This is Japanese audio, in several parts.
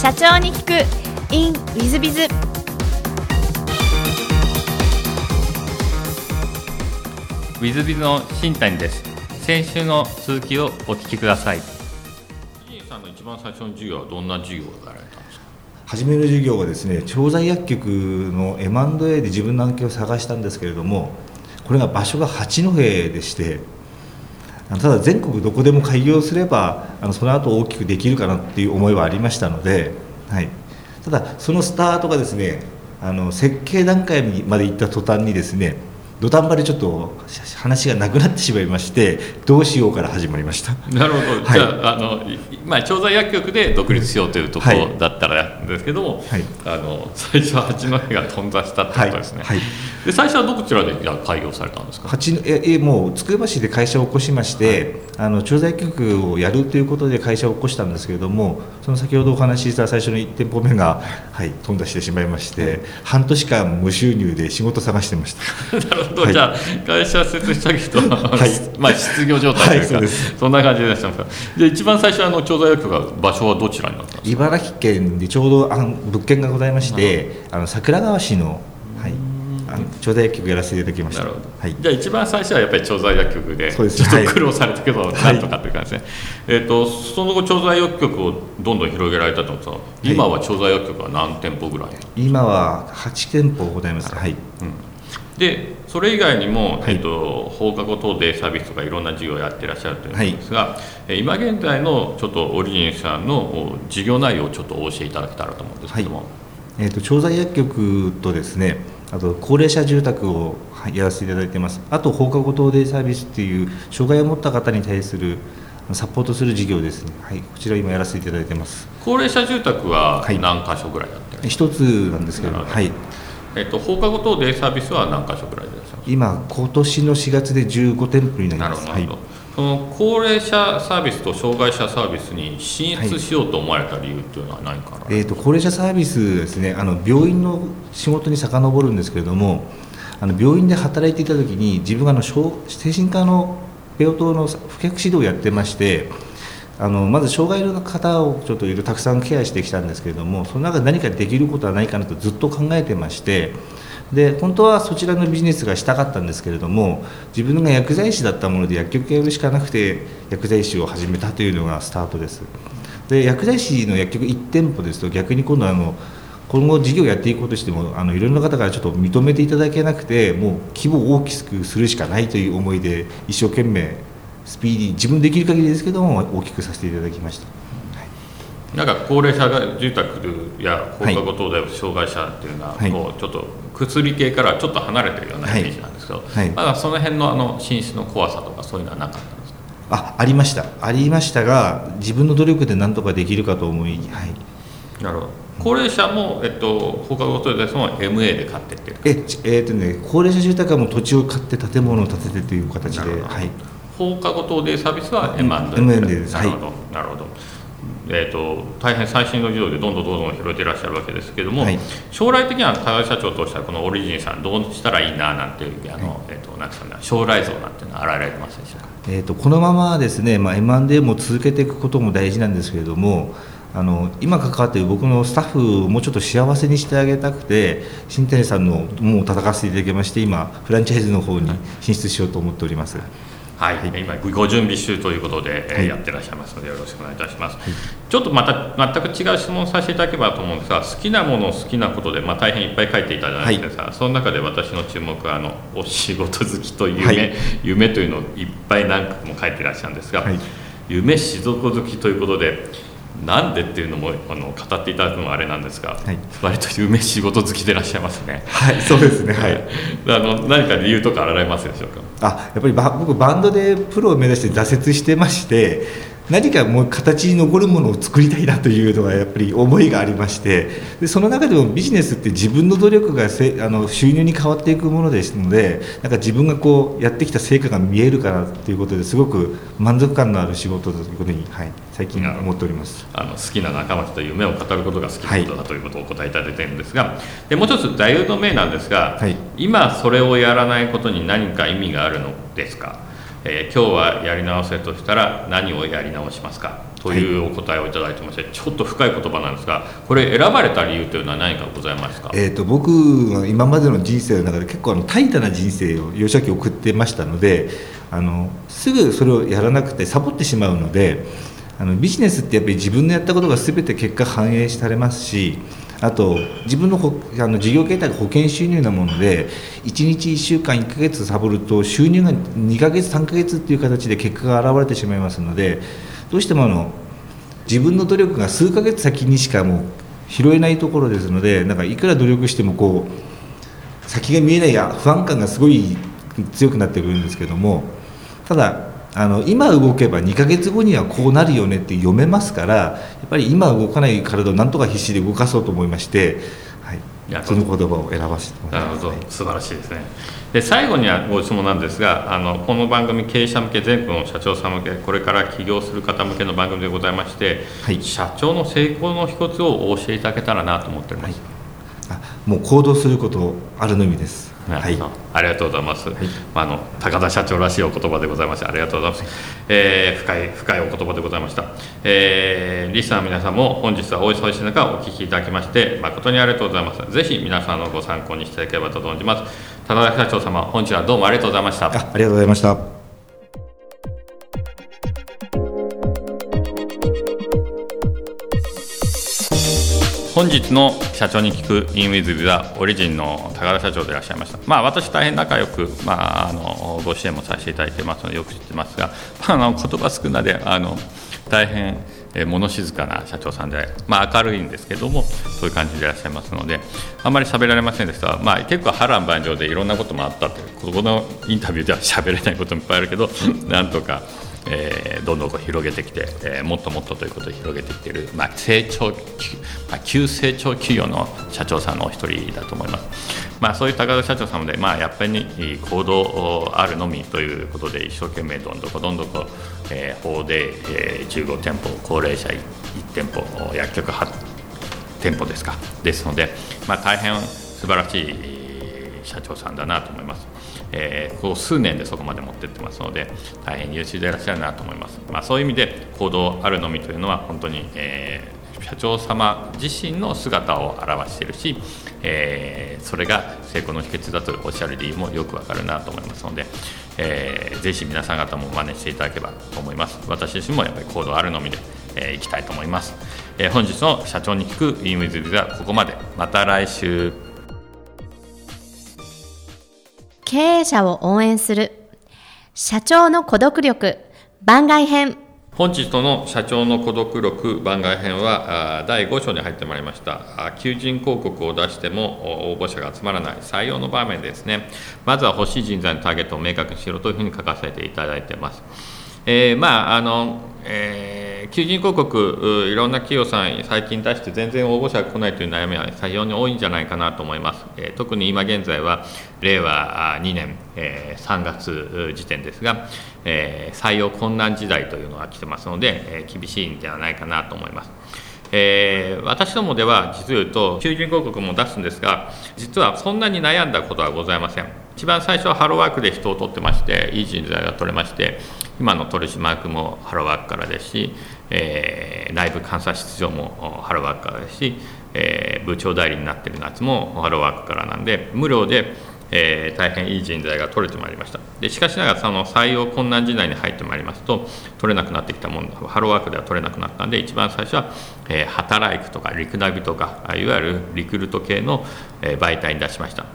社長に聞く。In ウィズビズウィズビズの新谷です。先週の続きをお聞きください。新さんの一番最初の授業はどんな授業をやられたんですか？初めの授業はですね調剤薬局の M&A で自分の案件を探したんですけれどもこれが場所が八戸でしてただ全国どこでも開業すればあのその後大きくできるかなっていう思いはありましたので、はい、ただそのスタートがですねあの設計段階まで行った途端にですね土壇場でちょっと話がなくなってしまいましてどうしようから始まりました。なるほど、はい、じゃああの、まあ、調剤薬局で独立しようというところだったらですけども、はい、あの最初は八戸が頓挫したってことですね、はい、で最初はどちらで開業されたんですか？八えもうつくば市で会社を起こしまして、あの調剤薬局をやるということで会社を起こしたんですけれどもその先ほどお話しした最初の1店舗目が、はい、頓挫してしまいまして、半年間無収入で仕事探してました。なるほど、はい、じゃあ会社設立したけど、はい、まあ失業状態というか、はい、そんな感じでしゃいます。で一番最初あの調剤薬局が場所はどちらになった茨城県でちょうどあの物件がございまして、あの桜川市の、はい、あの調剤薬局やらせていただきました。はい、じゃあ一番最初はやっぱり調剤薬局でちょっと苦労されたけど、なんとかという感じですね、えーと、その後調剤薬局をどんどん広げられたと思うんですが今は調剤薬局は何店舗ぐらい？今は8店舗ございます。はい、うん。でそれ以外にも、はい、えっと、放課後等デイサービスとかいろんな事業をやってらっしゃるというんですが、はい、今現在のちょっとオリジンさんの事業内容をちょっとお教えいただけたらと思うんですけども、はい、えーと、調剤薬局とですねあと高齢者住宅をやらせていただいてます。あと放課後等デイサービスっていう障害を持った方に対するサポートする事業ですね、はい、こちら今やらせていただいてます。高齢者住宅は何箇所ぐらいやってるんですか、一つなんですけど。はいえっと、放課後等デイサービスは何箇所ぐらいで今今年の4月で15店舗になります。なるほど、はい、その高齢者サービスと障害者サービスに進出しようと思われた理由っていうのは何かな、はい、えーと、高齢者サービスですねあの病院の仕事に遡るんですけれどもあの病院で働いていた時に自分があの精神科の病棟の不客指導をやってましてあのまず障害の方をちょっといろいろたくさんケアしてきたんですけれどもその中で何かできることはないかなとずっと考えてましてで本当はそちらのビジネスがしたかったんですけれども自分が薬剤師だったもので薬局やるしかなくて薬剤師を始めたというのがスタートです。で薬剤師の薬局1店舗ですと逆に今度あの今後事業やっていこうとしてもあのいろんな方からちょっと認めていただけなくてもう規模を大きくするしかないという思いで一生懸命スピーディー自分できる限りですけども大きくさせていただきました、はい、なんか高齢者住宅や放課後等で障害者っていうのは、はい、こうちょっと薬系からちょっと離れてるようなイメージなんですけど、はい、まだその辺のあの寝室の怖さとかそういうのはなかったんですか？あありました。ありましたが自分の努力で何とかできるかと思い、はい、なるほど。高齢者も、えっと、放課後等でその MA で買ってってええー、っとね高齢者住宅はもう土地を買って建物を建ててという形ではい放課後等デイサービスは M&A です。なるほど、なるほど。えーと、大変最新の事業でどんどんどんどん広げていらっしゃるわけですけれども、はい、将来的には高橋社長としてはこのオリジンさんどうしたらいいななんていうあの、はい、えーと、なんですかね、将来像なんていうのは現れてますでしょうか、えーと、このままですね、まあ、M&A も続けていくことも大事なんですけれどもあの今関わっている僕のスタッフをもうちょっと幸せにしてあげたくて新谷さんのもう戦わせていただきまして今フランチャイズの方に進出しようと思っております。はい、はい、今ご準備中ということで、はい、やってらっしゃいますのでよろしくお願いいたします、はい、ちょっとまた全く違う質問させていただければと思うんですが好きなもの好きなことで、まあ、大変いっぱい書いていただいてさ、その中で私の注目はあの お仕事好きと夢、夢というのをいっぱい何個も書いていらっしゃるんですが、夢しどこ好きということでなんでっていうのもあの語っていただくのはあれなんですが、はい、割と夢仕事好きでいらっしゃいますね。はい、そうですね。はい。あの何か理由とかあられますでしょうか？あ、やっぱり僕バンドでプロを目指して挫折してまして、何かもう形に残るものを作りたいなというのがやっぱり思いがありましてでその中でもビジネスって自分の努力がせあの収入に変わっていくものですのでなんか自分がこうやってきた成果が見えるかなということですごく満足感のある仕事ということに、はい、最近思っております。あの好きな仲間と夢を語ることが好きなことだということをお答えいただいているんですが、はい、でもう一つ座右の銘なんですが、はい、今それをやらないことに何か意味があるのですか？えー、今日はやり直せとしたら何をやり直しますか？というお答えをいただいてまして、はい、ちょっと深い言葉なんですがこれ選ばれた理由というのは何かございますか、えーと、僕は今までの人生の中で結構あの怠惰な人生を幼少期送ってましたのであのすぐそれをやらなくてサボってしまうのであのビジネスってやっぱり自分のやったことが全て結果反映されますしあと自分のほあの事業形態が保険収入なもので1日1週間1ヶ月サボると収入が2ヶ月3ヶ月っていう形で結果が現れてしまいますのでどうしてもあの自分の努力が数ヶ月先にしかもう拾えないところですのでなんかいくら努力してもこう先が見えないや不安感がすごい強くなってくるんですけどもただあの今動けば2ヶ月後にはこうなるよねって読めますからやっぱり今動かない体をなんとか必死で動かそうと思いまして、はい、その言葉を選ばせてもらいます。なるほど、素晴らしいですね。で最後にはご質問なんですがあのこの番組経営者向け全国の社長さん向けこれから起業する方向けの番組でございまして、はい、社長の成功の秘訣をお教えいただけたらなと思っております、はい、あもう行動することあるのみですはい、ありがとうございます、はい、あの高田社長らしいお言葉でございましてありがとうございます、えー、深い深いお言葉でございました、えー、リスナーの皆さんも本日はお忙しい中お聞きいただきまして誠にありがとうございます。ぜひ皆さんのご参考にしていただければと存じます。高田社長様本日はどうもありがとうございました。あありがとうございました本日の社長に聞く in with the オリジンの高田社長でいらっしゃいました。まあ、私大変仲良く、まあ、あのご支援もさせていただいてますのでよく知ってますが、まあ、あの言葉少なであの大変え物静かな社長さんで、まあ、明るいんですけどもそういう感じでいらっしゃいますのであんまり喋られませんでしたが、まあ、結構波乱万丈でいろんなこともあったというこのインタビューでは喋れないこともいっぱいあるけど なんとか。えー、どんどんこう広げてきて、えー、もっともっとということで広げてきている、まあ、成長、まあ、急成長企業の社長さんのお一人だと思います。まあ、そういう高田社長様で、まあ、やっぱり行動あるのみということで一生懸命どんどんどんどんこ、えー、法で、えー、15店舗高齢者1店舗薬局8店舗ですかですので、まあ、大変素晴らしい社長さんだなと思います。えー、こう数年でそこまで持ってってますので大変優秀でいらっしゃるなと思います、まあ、そういう意味で行動あるのみというのは本当に、えー、社長様自身の姿を表しているし、えー、それが成功の秘訣だとおっしゃる理由もよくわかるなと思いますので、えー、ぜひ皆さん方も真似していただければと思います。私自身もやっぱり行動あるのみで、えー、いきたいと思います、えー、本日の社長に聞く e ムズはここまで。また来週。経営者を応援する。社長の孤独力。番外編。本日の社長の孤独力。番外編は第5章に入ってまいりました。求人広告を出しても応募者が集まらない。採用の場面ですね。まずは欲しい人材のターゲットを明確にしろというふうに書かせていただいてます、えー、まああの、えー求人広告いろんな企業さん最近出して全然応募者が来ないという悩みは非常に多いんじゃないかなと思います、え特に今現在は令和2年、え3月時点ですが、え採用困難時代というのが来てますので、え厳しいんではないかなと思います。えー、私どもでは実を言うと求人広告も出すんですが実はそんなに悩んだことはございません。一番最初はハローワークで人を取ってましていい人材が取れまして今の取締役もハローワークからですし、えー、内部監査室長もハローワークからですし、えー、部長代理になっている夏もハローワークからなんで無料で、えー、大変いい人材が取れてまいりました。でしかしながらその採用困難時代に入ってまいりますと取れなくなってきたものハローワークでは取れなくなったんで一番最初は、えー、働くとかリクナビとかいわゆるリクルート系の、え、媒体に出しました。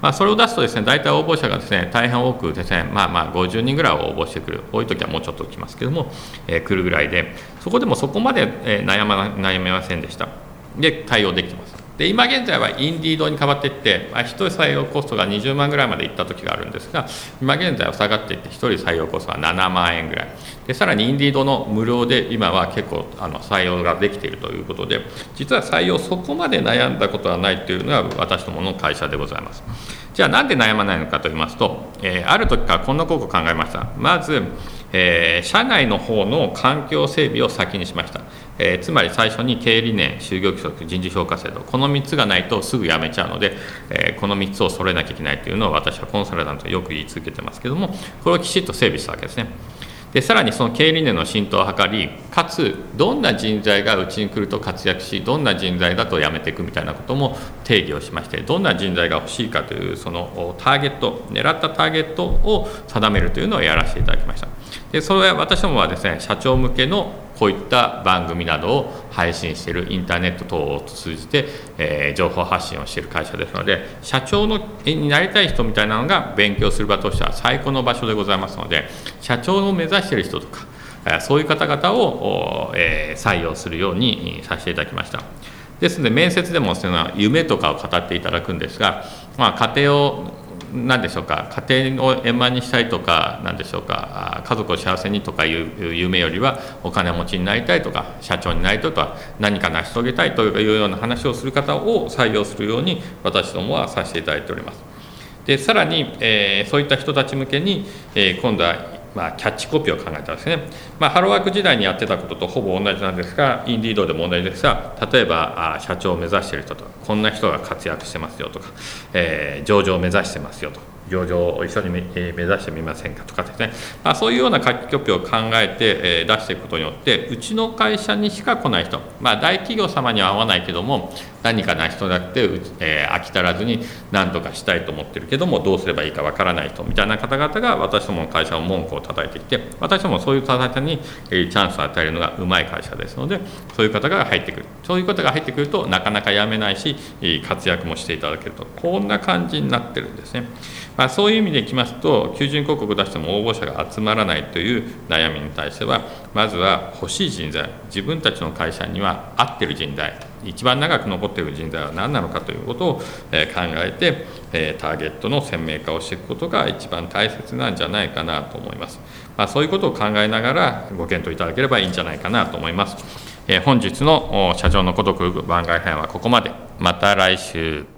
まあ、それを出すとですね大体応募者がですね大変多くですねまあまあ50人ぐらい応募してくる。多い時はもうちょっと来ますけども、えー、来るぐらいでそこでもそこまで、えー、悩ま悩めませんでした。で対応できてます。で今現在はインディードに変わっていって、まあ、1人採用コストが20万ぐらいまでいった時があるんですが今現在は下がっていって1人採用コストは7万円ぐらいでさらにインディードの無料で今は結構あの採用ができているということで実は採用そこまで悩んだことはないというのが私どもの会社でございます。じゃあなんで悩まないのかと言いますと、えー、ある時からこんなことを考えました。まず、えー、社内の方の環境整備を先にしました、えー、つまり最初に経営理念就業規則人事評価制度この3つがないとすぐ辞めちゃうので、え、この3つを揃えなきゃいけないというのを私はコンサルタントよく言い続けてますけどもこれをきちっと整備したわけですね。でさらにその経営理念の浸透を図りかつどんな人材がうちに来ると活躍しどんな人材だと辞めていくみたいなことも定義をしましてどんな人材が欲しいかというそのターゲット狙ったターゲットを定めるというのをやらせていただきました。でそれは私どもはですね社長向けのこういった番組などを配信しているインターネット等を通じて、えー、情報発信をしている会社ですので社長のになりたい人みたいなのが勉強する場としては最高の場所でございますので社長を目指している人とかそういう方々を、えー、採用するようにさせていただきました。ですので面接でもその夢とかを語っていただくんですが、まあ、家庭を何でしょうか？家庭を円満にしたいとかなんでしょうか？家族を幸せにとかいう夢よりはお金持ちになりたいとか社長になりたいとか何か成し遂げたいというような話をする方を採用するように私どもはさせていただいております。でさらに、えー、そういった人たち向けに、えー、今度はまあ、キャッチコピーを考えたんですね、まあ、ハローワーク時代にやってたこととほぼ同じなんですがインディードでも同じですが例えばあ社長を目指している人とかこんな人が活躍してますよとか、えー、上場を目指してますよと上場を一緒に目指してみませんかとかですね、まあ、そういうような書きコピーを考えてえ出していくことによってうちの会社にしか来ない人、まあ、大企業様には合わないけども何か成し遂げて、えー、飽き足らずに何とかしたいと思ってるけどもどうすればいいかわからない人みたいな方々が私どもの会社の文句を叩いてきて私どもそういう方々にえチャンスを与えるのがうまい会社ですのでそういう方が入ってくる。そういう方が入ってくるとなかなか辞めないし活躍もしていただけると。こんな感じになってるんですね。まあ、そういう意味でいきますと求人広告を出しても応募者が集まらないという悩みに対してはまずは欲しい人材自分たちの会社には合ってる人材一番長く残っている人材は何なのかということを考えてターゲットの鮮明化をしていくことが一番大切なんじゃないかなと思います、まあ、そういうことを考えながらご検討いただければいいんじゃないかなと思います。本日の社長の孤独番外編はここまで。また来週。